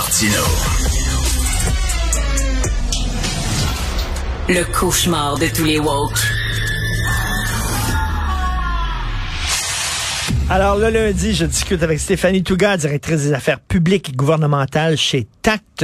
Martino. Le cauchemar de tous les woke. Alors le lundi, je discute avec Stéphanie Touga, directrice des affaires publiques et gouvernementales chez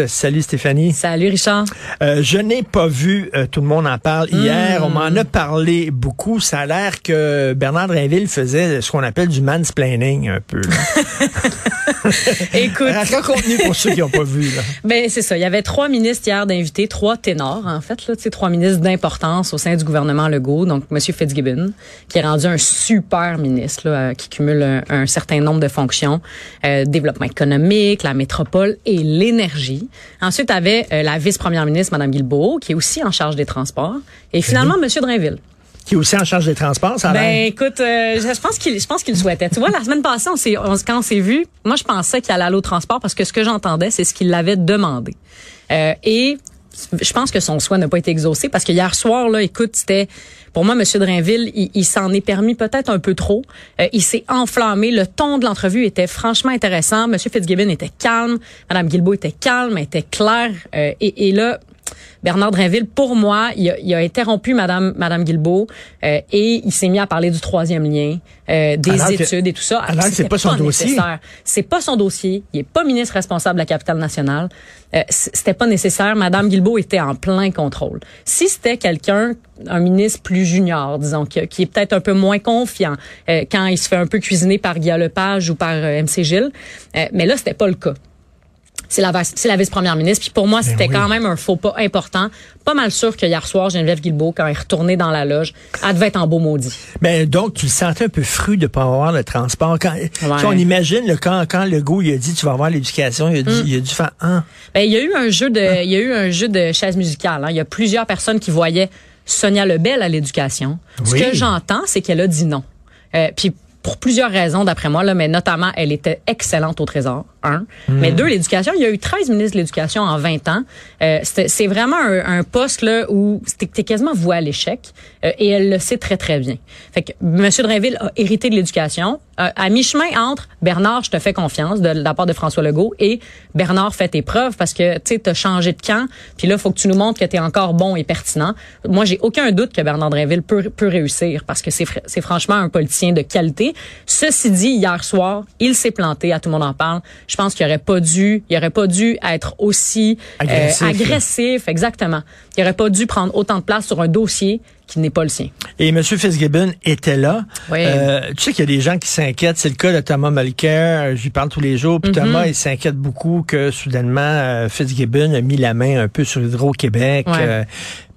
Salut Stéphanie. Salut Richard. Euh, je n'ai pas vu, euh, tout le monde en parle hier, on m'en a parlé beaucoup. Ça a l'air que Bernard Drinville faisait ce qu'on appelle du mansplaining un peu. Écoute. Raconte-nous pour ceux qui n'ont pas vu. Là. Ben c'est ça. Il y avait trois ministres hier d'invités, trois ténors en fait, là, trois ministres d'importance au sein du gouvernement Legault. Donc M. Fitzgibbon, qui est rendu un super ministre là, qui cumule un, un, certain nombre de fonctions, euh, développement économique, la métropole et l'énergie. Ensuite, avait euh, la vice-première ministre, Mme Guilbeault, qui est aussi en charge des transports. Et finalement, M. Drainville qui est aussi en charge des transports, ça Ben écoute, euh, je pense qu'il je pense qu'il le souhaitait. tu vois, la semaine passée, on s'est on, quand on s'est vu, moi je pensais qu'il allait aller au transport parce que ce que j'entendais, c'est ce qu'il l'avait demandé. Euh, et je pense que son souhait n'a pas été exaucé parce que hier soir, là, écoute, c'était pour moi, M. Drainville, il, il s'en est permis peut-être un peu trop. Euh, il s'est enflammé. Le ton de l'entrevue était franchement intéressant. M. Fitzgibbon était calme. Mme Guilbeault était calme, était claire. Euh, et, et là, Bernard Drinville, pour moi, il a, il a interrompu Madame Madame Guilbeault euh, et il s'est mis à parler du troisième lien, euh, des alors études que, et tout ça. Alors c'est pas, pas son dossier. C'est pas son dossier. Il est pas ministre responsable de la capitale nationale. Euh, c'était pas nécessaire. Madame Guilbeault était en plein contrôle. Si c'était quelqu'un, un ministre plus junior, disons, qui, qui est peut-être un peu moins confiant euh, quand il se fait un peu cuisiner par Guy Lepage ou par euh, MC Gilles, euh, mais là c'était pas le cas c'est la, vice-première ministre. Puis pour moi, ben c'était oui. quand même un faux pas important. Pas mal sûr que hier soir, Geneviève Guilbeault, quand elle est retournée dans la loge, elle devait être en beau maudit. Ben donc, tu le sentais un peu fru de pas avoir le transport. Quand, ouais. on imagine le, quand, quand le goût il a dit tu vas avoir l'éducation, il a dit, mm. il a dû faire un. Ben il y a eu un jeu de, hein? il y a eu un jeu de chaise musicale. Hein. Il y a plusieurs personnes qui voyaient Sonia Lebel à l'éducation. Oui. Ce que j'entends, c'est qu'elle a dit non. Euh, puis pour plusieurs raisons, d'après moi, là, mais notamment, elle était excellente au Trésor, un. Mmh. Mais deux, l'éducation, il y a eu 13 ministres de l'Éducation en 20 ans. Euh, c'est vraiment un, un, poste là où c'était quasiment voué à l'échec euh, et elle le sait très, très bien. Fait que M. Drainville a hérité de l'éducation. Euh, à mi-chemin entre Bernard, je te fais confiance, de, de, la part de François Legault, et Bernard, fait tes preuves parce que tu as changé de camp, puis là, faut que tu nous montres que tu es encore bon et pertinent. Moi, j'ai aucun doute que Bernard Drainville peut, peut réussir parce que c'est franchement un politicien de qualité. Ceci dit, hier soir, il s'est planté, à tout le monde en parle. Je pense qu'il aurait pas dû, il aurait pas dû être aussi agressif, euh, agressif exactement. Il aurait pas dû prendre autant de place sur un dossier qui n'est pas le sien. Et M. Fitzgibbon était là. Oui. Euh, tu sais qu'il y a des gens qui s'inquiètent. C'est le cas de Thomas Mulcair. Je lui parle tous les jours. Puis mm -hmm. Thomas, il s'inquiète beaucoup que soudainement, euh, Fitzgibbon a mis la main un peu sur Hydro-Québec. Ouais. Euh,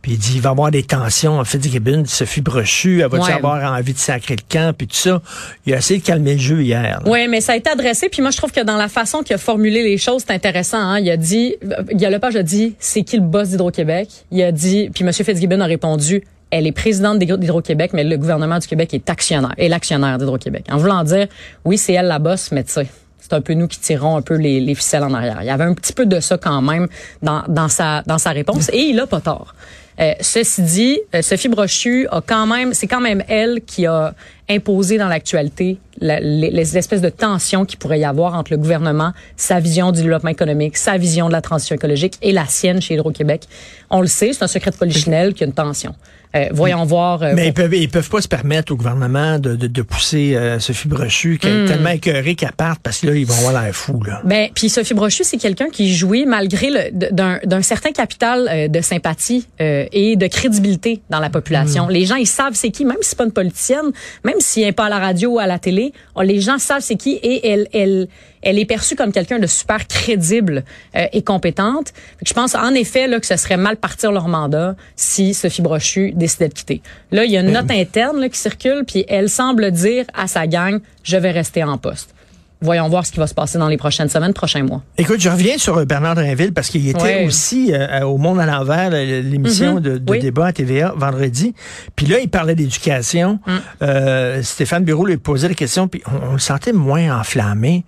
puis il dit, il va y avoir des tensions. Fitzgibbon, Sophie Brochu, elle va ouais. avoir envie de sacrer le camp, puis tout ça. Il a essayé de calmer le jeu hier. Oui, mais ça a été adressé. Puis moi, je trouve que dans la façon qu'il a formulé les choses, c'est intéressant. Hein? Il a dit, Guy Lepage a dit, c'est qui le boss d'Hydro-Québec? Il a dit, puis M. Fitzgibbon a répondu, elle est présidente d'Hydro-Québec, mais le gouvernement du Québec est actionnaire, est l'actionnaire d'Hydro-Québec. En voulant dire, oui, c'est elle la boss, mais tu sais, c'est un peu nous qui tirons un peu les, les, ficelles en arrière. Il y avait un petit peu de ça quand même dans, sa réponse, et il a pas tort. Euh, ceci dit, euh, Sophie Brochu a quand même, c'est quand même elle qui a imposé dans l'actualité les, espèces de tensions qu'il pourrait y avoir entre le gouvernement, sa vision du développement économique, sa vision de la transition écologique et la sienne chez Hydro-Québec. On le sait, c'est un secret de polichinelle qu'il y a une tension. Euh, voyons voir. Euh, mais ils peuvent, ils peuvent pas se permettre au gouvernement de, de, de pousser euh, Sophie Brochu, qui est Hmm. tellement écœurée qu'elle parte, parce que là, ils vont avoir l'air fous. Là. Ben, puis Sophie Brochu, c'est quelqu'un qui jouit malgré d'un certain capital euh, de sympathie euh, et de crédibilité dans la population. Hmm. Les gens, ils savent c'est qui, même si c'est pas une politicienne, même s'il n'est pas à la radio ou à la télé, oh, les gens savent c'est qui et elle, elle, elle est perçue comme quelqu'un de super crédible euh, et compétente. Je pense en effet là, que ce serait mal partir leur mandat si Sophie Brochu décidait de quitter. Là, il y a une note interne là, qui circule, puis elle semble dire à sa gang, je vais rester en poste. Voyons voir ce qui va se passer dans les prochaines semaines, prochains mois. Écoute, je reviens sur Bernard Drinville parce qu'il était aussi euh, au Monde à l'envers, l'émission Mhm. de, de Oui. débat à TVA vendredi. Puis là, il parlait d'éducation. Mm. Euh, Stéphane Bureau lui posait la question, puis on, on le sentait moins enflammé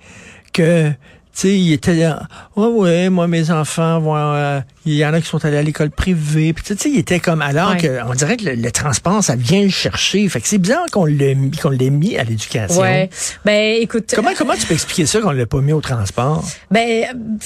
que sais, il était là, ouais, ouais, moi, mes enfants vont, euh, il y en a qui sont allés à l'école privée. Puis, tu sais, il était comme, alors Ouais. que, on dirait que le, le transport, ça vient le chercher. Fait que c'est bizarre qu'on l'ait mis, qu'on l'ait mis à l'éducation. Ouais. Ben, écoute. Comment, comment tu peux expliquer ça qu'on l'a pas mis au transport? Ben, euh,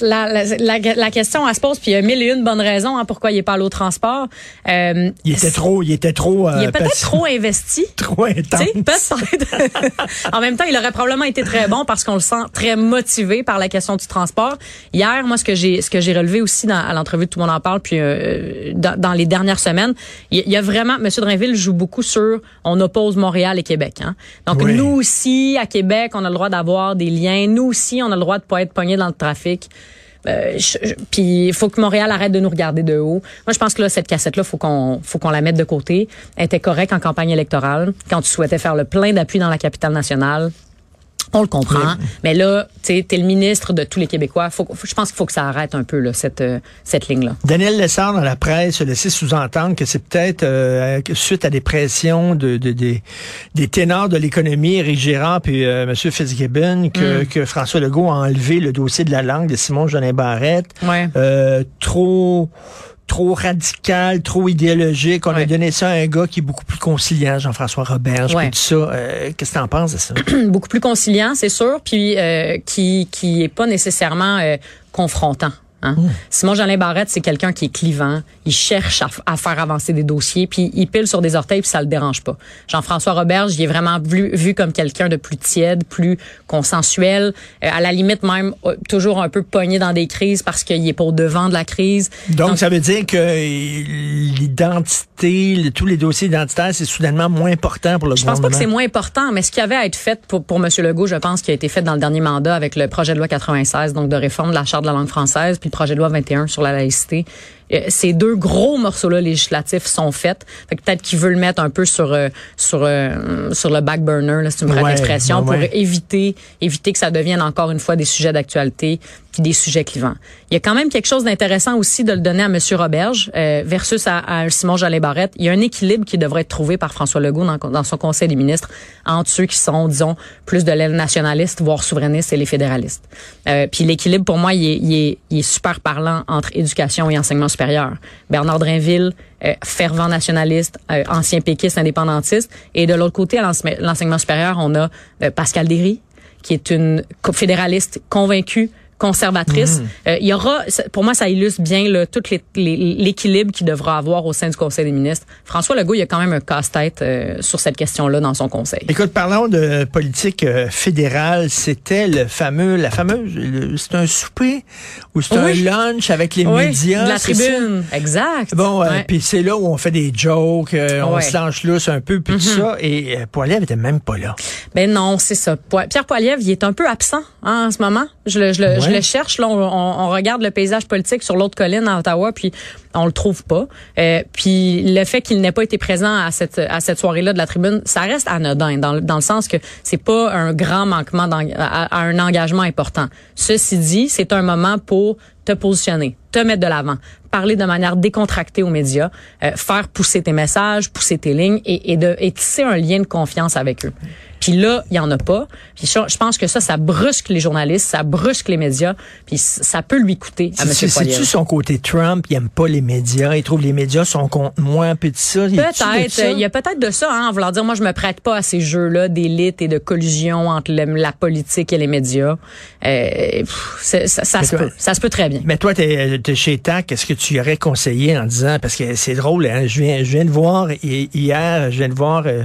la, la, la, la question, elle se pose, puis il y a mille et une bonnes raisons hein, pourquoi il est pas allé au transport. Euh, Il était trop, il était trop, il euh, est peut-être trop investi. trop Tu sais, intense. peut-être. en même temps, il aurait probablement été très bon parce qu'on le sent très motivé par la question du transport. Hier, moi, ce que j'ai, ce que j'ai relevé aussi dans, à l'entrevue de Tout le monde en parle, puis euh, dans, dans les dernières semaines, il y, a vraiment, Monsieur Drainville joue beaucoup sur, on oppose Montréal et Québec. Hein? Donc Oui. nous aussi, à Québec, on a le droit d'avoir des liens. Nous aussi, on a le droit de pas être pogné dans le trafic. Euh, puis il faut que Montréal arrête de nous regarder de haut. Moi, je pense que là, cette cassette-là, faut qu'on, faut qu'on la mette de côté. Elle était correcte en campagne électorale, quand tu souhaitais faire le plein d'appui dans la capitale nationale. On le comprend, mais là, tu sais, t'es le ministre de tous les Québécois. Faut, faut- je pense qu'il faut que ça arrête un peu là, cette euh, cette ligne-là. Daniel Lessard, dans la presse, a laissé sous-entendre que c'est peut-être euh, suite à des pressions de, de- des- des ténors de l'économie, Éric Gérard puis euh, M. Fitzgibbon, que, Mm. que François Legault a enlevé le dossier de la langue de Simon Jolin Barrette. Ouais. Euh, trop trop radical, trop idéologique. On a Ouais. donné ça à un gars qui est beaucoup plus conciliant, Jean-François Ouais. puis tout ça. Euh, Qu'est-ce que t'en penses de ça? beaucoup plus conciliant, c'est sûr, puis euh, qui qui est pas nécessairement euh, confrontant. Hein? Simon Jolin Barrette, c'est quelqu'un qui est clivant. Il cherche à, faire avancer des dossiers, puis il pile sur des orteils, puis ça le dérange pas. Jean-François Roberge, il est vraiment vu, vu comme quelqu'un de plus tiède, plus consensuel, euh, à la limite même euh, toujours un peu pogné dans des crises parce qu'il est pas au devant de la crise. Donc, ça veut dire que euh, l'identité, le- tous les dossiers identitaires, c'est soudainement moins important pour le Je pense pas que c'est gouvernement. moins important, mais ce qui avait à être fait pour, pour M. Legault, je pense, qui a été fait dans le dernier mandat avec le projet de loi 96, donc de réforme de la Charte de la langue française, puis projet de loi 21 sur la laïcité. Euh, Ces deux gros morceaux-là législatifs sont faits. Fait que peut-être qu'il veut le mettre un peu sur euh, sur euh, sur le back burner, là, c'est une vraie Ouais, expression, ouais, pour éviter éviter que ça devienne encore une fois des sujets d'actualité puis des sujets clivants. Il y a quand même quelque chose d'intéressant aussi de le donner à M. Roberge euh, versus à, à Simon Jolin Barrette. Il y a un équilibre qui devrait être trouvé par François Legault dans, dans son conseil des ministres entre ceux qui sont, disons, plus de l'aile nationaliste, voire souverainiste, et les fédéralistes. Euh, puis l'équilibre, pour moi, il est, il, est, il est super parlant entre éducation et enseignement supérieur. Bernard Drinville, euh, fervent nationaliste, euh, ancien péquiste, indépendantiste, et de l'autre côté, à l'ense- l'enseignement supérieur, on a euh, Pascal Derry, qui est une fédéraliste convaincue, conservatrice. Euh, il y aura, pour moi, ça illustre bien là, tout l'équilibre qu'il devra avoir au sein du Conseil des ministres. François Legault, il y a quand même un casse-tête euh, sur cette question-là dans son conseil. Écoute, parlons de politique euh, fédérale. C'était le fameux, la fameuse, le- c'est un souper ou c'est Oui. un lunch avec les Oui, médias. de la ça? tribune. Exact. Bon, euh, Ouais. puis c'est là où on fait des jokes, euh, on. Mm-hmm. se lâche lousse un peu, puis tout ça. Et Poiliev était même pas là. Ben non, c'est ça. Pierre Poilievre, il est un peu absent hein, en ce moment. Je le, je le, je le cherche. Là, on, on- on regarde le paysage politique sur l'autre colline à Ottawa, puis on le trouve pas. Euh, puis le fait qu'il n'ait pas été présent à cette à cette soirée-là de la tribune, ça reste anodin dans, le- dans le sens que c'est pas un grand manquement à, à un engagement important. Ceci dit, c'est un moment pour te positionner, te mettre de l'avant, parler de manière décontractée aux médias, euh, faire pousser tes messages, pousser tes lignes et, et de et tisser un lien de confiance avec eux. Puis là, il y en a pas. Puis je, je pense que ça, ça brusque les journalistes, ça brusque les médias, puis ça peut lui coûter à M. Poilievre. C'est-tu son côté Trump? Il aime pas les médias. Il trouve les médias sont contre moi, puis tout ça. Peut-être. ça? Il y a peut-être de ça, hein, en vouloir dire, moi, je me prête pas à ces jeux-là d'élite et de collusion entre le- la politique et les médias. Euh, pff, ça, se toi- peut. Ça se peut très bien. Mais toi, t'es es chez TAC, est-ce que tu y aurais conseillé en disant, parce que c'est drôle, hein, je viens, je viens de voir hi- hier, je viens de voir euh,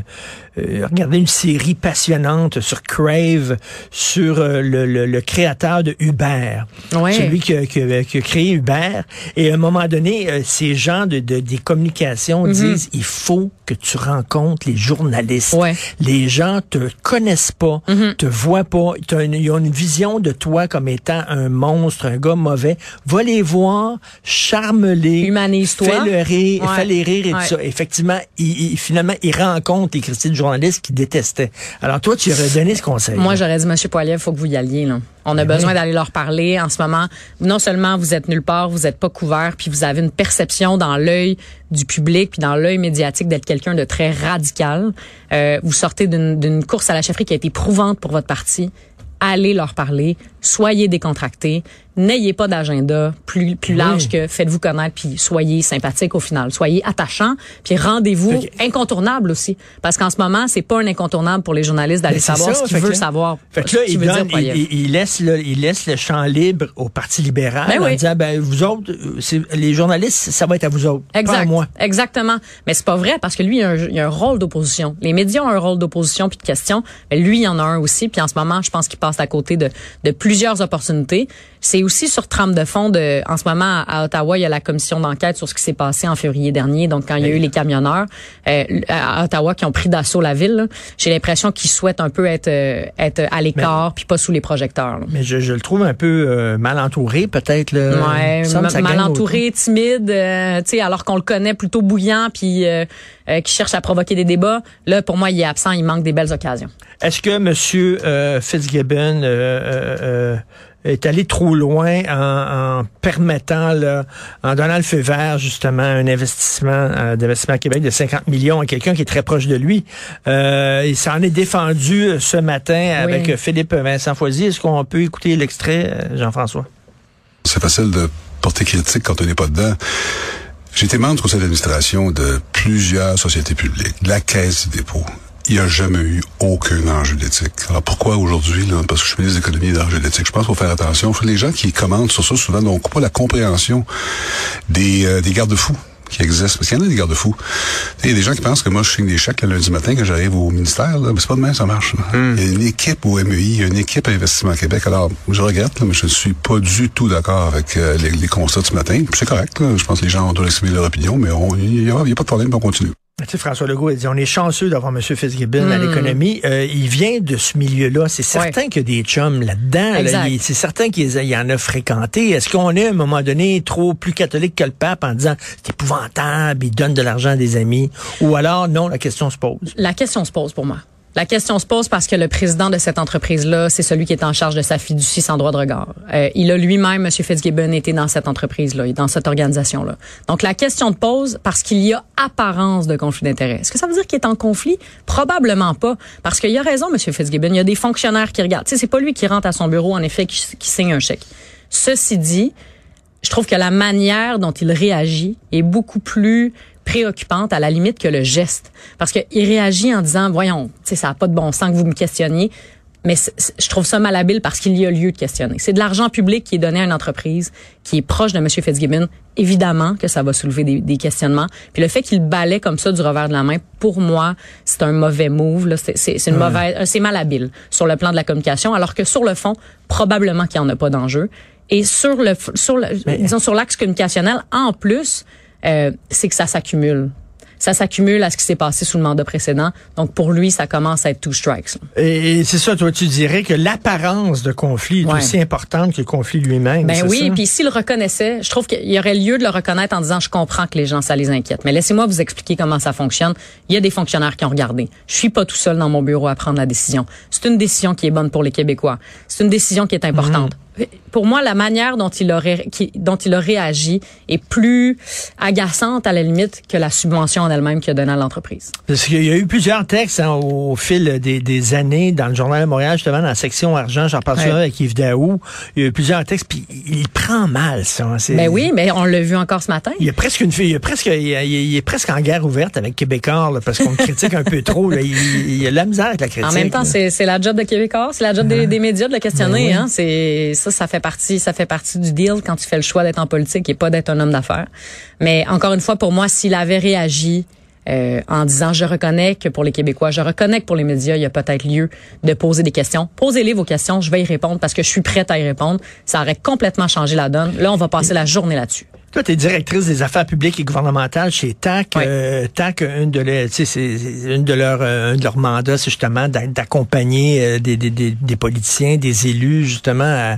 euh, une série passionnante sur Crave, sur euh, le, le- le créateur de Uber, Ouais. celui qui a, qui a- qui a créé Uber. Et à un moment donné, euh, ces gens de, de- des communications disent, il faut que tu rencontres les journalistes. Ouais. Les gens te connaissent pas, te voient pas, une- ils ont une vision de toi comme étant un monstre, un gars mauvais. Va les voir, charme-les, Humanise-toi. fais-le rire, Ouais. fais-les rire et tout ça. Effectivement, il, il- finalement, il rencontre les critiques journalistes qui détestaient. Alors toi, tu aurais donné ce conseil. Moi, j'aurais dit, Monsieur Poiliev, faut que vous y alliez. Là. On a besoin d'aller leur parler. En ce moment, non seulement vous êtes nulle part, vous êtes pas couvert, puis vous avez une perception dans l'œil du public, puis dans l'œil médiatique d'être quelqu'un de très radical. Euh, vous sortez d'une d'une course à la chefferie qui a été prouvante pour votre parti. allez leur parler, soyez décontractés, n'ayez pas d'agenda plus plus large que faites-vous connaître puis soyez sympathique au final, soyez attachant puis rendez-vous incontournable aussi parce qu'en ce moment, c'est pas un incontournable pour les journalistes d'aller savoir ce qu'ils veulent savoir. Fait que là, il, donne, il, il, laisse le, il laisse le champ libre au Parti libéral ben en disant ben vous autres les journalistes, ça va être à vous autres, exact, pas à moi. Exactement. Mais c'est pas vrai parce que lui il a un, il a un rôle d'opposition. Les médias ont un rôle d'opposition puis de question, mais lui il en a un aussi puis en ce moment, je pense qu'il passe à côté de de plusieurs opportunités. C'est aussi sur trame de fond de, en ce moment à Ottawa, il y a la commission d'enquête sur ce qui s'est passé en février dernier. Donc quand il y a eu les camionneurs euh, à Ottawa qui ont pris d'assaut la ville, j'ai l'impression qu'ils souhaitent un peu être euh, être à l'écart puis pas sous les projecteurs. Mais je, je, le trouve un peu euh, mal entouré peut-être. Ouais, mal entouré, timide, tu sais, alors qu'on le connaît plutôt bouillant puis qui cherche à provoquer des débats. Là, pour moi, il est absent. Il manque des belles occasions. Est-ce que Monsieur Fitzgibbon est allé trop loin en, permettant, là, en donnant le feu vert, justement, un investissement euh, d'investissement à Québec de 50 millions à quelqu'un qui est très proche de lui. Euh, il s'en est défendu euh, ce matin avec Philippe Vincent Foisy. Est-ce qu'on peut écouter l'extrait, euh, Jean-François? C'est facile de porter critique quand on n'est pas dedans. J'ai été membre du conseil d'administration de plusieurs sociétés publiques, de la Caisse des dépôts, il n'y a jamais eu aucun enjeu d'éthique. Alors pourquoi aujourd'hui, là, parce que je suis ministre d'économie et d'enjeux d'éthique, je pense qu'il faut faire attention. Les gens qui commandent sur ça souvent n'ont pas la compréhension des, euh, des garde-fous qui existent. Parce qu'il y en a des garde-fous. Il y a des gens qui pensent que moi, je signe des chèques le lundi matin quand j'arrive au ministère. Là. Mais c'est pas demain, ça marche. Hmm. Il y a une équipe au MEI, il y a une équipe à Investissement Québec. Alors, je regrette, là, mais je ne suis pas du tout d'accord avec euh, les, les, constats de ce matin. C'est correct. Là. Je pense que les gens ont exprimer leur opinion, mais il n'y a, a, pas de problème, on continue. Tu sais, François Legault a dit on est chanceux d'avoir M. Fitzgibbon à hmm. l'économie. Euh, il vient de ce milieu-là. C'est certain qu'il y a des chums là-dedans. c'est certain qu'il y en a fréquenté. Est-ce qu'on est à un moment donné trop plus catholique que le pape en disant c'est épouvantable, il donne de l'argent à des amis? Ou alors non, la question se pose? La question se pose pour moi. La question se pose parce que le président de cette entreprise-là, c'est celui qui est en charge de sa fiducie sans droit de regard. Euh, il a lui-même, M. Fitzgibbon, été dans cette entreprise-là, dans cette organisation-là. Donc la question se pose parce qu'il y a apparence de conflit d'intérêts. Est-ce que ça veut dire qu'il est en conflit? Probablement pas. Parce qu'il y a raison, M. Fitzgibbon. Il y a des fonctionnaires qui regardent. Tu c'est pas lui qui rentre à son bureau, en effet, qui, qui signe un chèque. Ceci dit, je trouve que la manière dont il réagit est beaucoup plus préoccupante à la limite que le geste. Parce qu'il réagit en disant, voyons, ça n'a pas de bon sens que vous me questionniez. Mais je trouve ça malhabile parce qu'il y a lieu de questionner. C'est de l'argent public qui est donné à une entreprise qui est proche de M. Fitzgibbon. Évidemment que ça va soulever des, des questionnements. Puis le fait qu'il balaie comme ça du revers de la main, pour moi, c'est un mauvais move. C'est une mauvaise, c'est malhabile sur le plan de la communication, alors que sur le fond, probablement qu'il n'y en a pas d'enjeu. Et sur le, sur le, disons sur l'axe communicationnel, en plus, euh, c'est que ça s'accumule ça s'accumule à ce qui s'est passé sous le mandat précédent. Donc, pour lui, ça commence à être two strikes. Et, c'est ça, toi, tu dirais que l'apparence de conflit est aussi importante que le conflit lui-même. Ben oui, puis s'il le reconnaissait, je trouve qu'il y aurait lieu de le reconnaître en disant, je comprends que les gens, ça les inquiète. Mais laissez-moi vous expliquer comment ça fonctionne. Il y a des fonctionnaires qui ont regardé. Je suis pas tout seul dans mon bureau à prendre la décision. C'est une décision qui est bonne pour les Québécois. C'est une décision qui est importante. Pour moi, la manière dont il aurait, dont il a réagi est plus agaçante à la limite que la subvention en elle-même qu'il a donnée à l'entreprise. Parce qu'il y a eu plusieurs textes hein, au fil des, années dans le Journal de Montréal, justement, dans la section argent, j'en parle avec Yves Daou. Il y a eu plusieurs textes, puis il prend mal ça. Hein, ben oui, mais on l'a vu encore ce matin. Il y a presque une il y a presque, il, est presque en guerre ouverte avec Québécois parce qu'on le critique un peu trop. Il, il, y a la misère avec la critique. En même temps, c'est la job de Québécois, c'est la job des, ah. médias de le questionner. Ben hein, c'est ça, fait partie, ça fait partie du deal quand tu fais le choix d'être en politique et pas d'être un homme d'affaires. Mais encore une fois, pour moi, s'il avait réagi euh, en disant je reconnais que pour les Québécois, je reconnais que pour les médias, il y a peut-être lieu de poser des questions. Posez-les vos questions, je vais y répondre parce que je suis prête à y répondre. Ça aurait complètement changé la donne. Là, on va passer la journée là-dessus. Toi, tu es directrice des affaires publiques et gouvernementales chez TAC. Euh, TAC, une de, les, une de leurs euh, un de leurs mandats, c'est justement d'accompagner des, des, des, des, politiciens, des élus, justement, à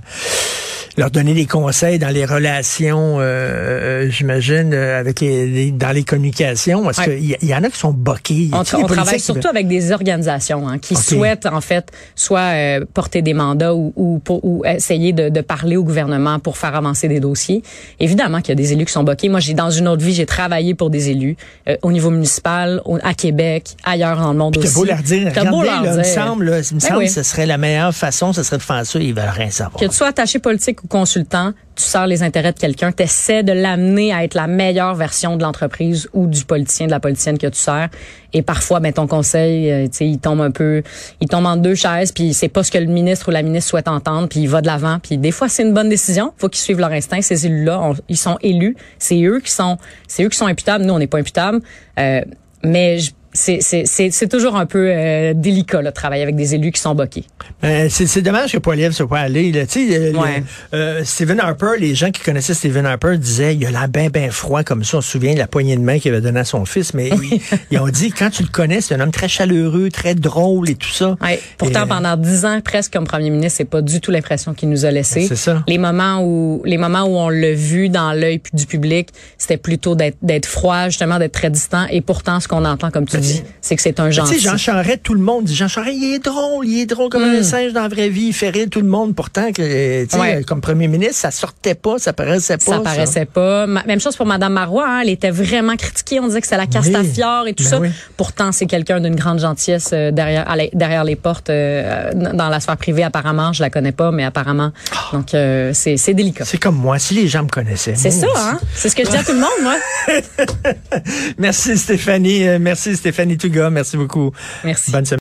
leur donner des conseils dans les relations, euh, j'imagine, avec les, dans les communications. Parce qu'il y, y, en a qui sont boqués. On, on travaille surtout avec des organisations hein, qui souhaitent en fait soit euh, porter des mandats ou, ou, ou essayer de, de, parler au gouvernement pour faire avancer des dossiers. Évidemment qu'il y a des élus qui sont boqués. Moi, j'ai dans une autre vie, j'ai travaillé pour des élus euh, au niveau municipal, à Québec, ailleurs dans le monde Puis aussi. beau leur dire, beau leur dire. Il me semble, là, il me ben semble oui. que ce serait la meilleure façon, ce serait de faire ça. Ils veulent rien savoir. Que tu sois attaché politique consultant, tu sers les intérêts de quelqu'un, tu essaies de l'amener à être la meilleure version de l'entreprise ou du politicien, de la politicienne que tu sers. Et parfois, ben, ton conseil, euh, il tombe un peu, il tombe en deux chaises, puis c'est pas ce que le ministre ou la ministre souhaite entendre, puis il va de l'avant. Puis des fois, c'est une bonne décision. Faut qu'ils suivent leur instinct. Ces élus-là, ils sont élus. C'est eux qui sont, c'est eux qui sont imputables. Nous, on n'est pas imputables. Euh, mais je, c'est toujours un peu euh, délicat, là, de travailler avec des élus qui sont boqués. Euh, c'est dommage que Poiliev soit pas allé. Là. Euh, ouais. euh, Stephen Harper, les gens qui connaissaient Stephen Harper disaient il a l'air bien, bien froid comme ça. On se souvient de la poignée de main qu'il avait donnée à son fils. Mais oui, ils ont dit, quand tu le connais, c'est un homme très chaleureux, très drôle et tout ça. Ouais. Pourtant, et, pendant dix ans, presque comme premier ministre, c'est pas du tout l'impression qu'il nous a laissé. C'est ça. Les moments où, les moments où on l'a vu dans l'œil du public, c'était plutôt d'être froid, justement, d'être très distant. Et pourtant, ce qu'on entend, comme tu c'est que c'est un gentil. Tu sais, Jean Charest, tout le monde dit Jean Charest, il est drôle, il est drôle comme mm. un singe dans la vraie vie, il fait rire tout le monde. Pourtant, que, ouais. comme premier ministre, ça sortait pas, ça paraissait pas. Ça paraissait ça. pas. Même chose pour Madame Marois, hein, elle était vraiment critiquée. On disait que c'est la Castafiore et tout ben ça. Oui. Pourtant, c'est quelqu'un d'une grande gentillesse euh, derrière, derrière les portes, euh, dans la sphère privée. Apparemment, je la connais pas, mais apparemment, oh. donc euh, c'est délicat. C'est comme moi, si les gens me connaissaient. C'est ça, hein. C'est ce que je dis à tout le monde, moi. merci Stéphanie, merci Stéphanie Touga. Merci beaucoup. Merci. Bonne semaine.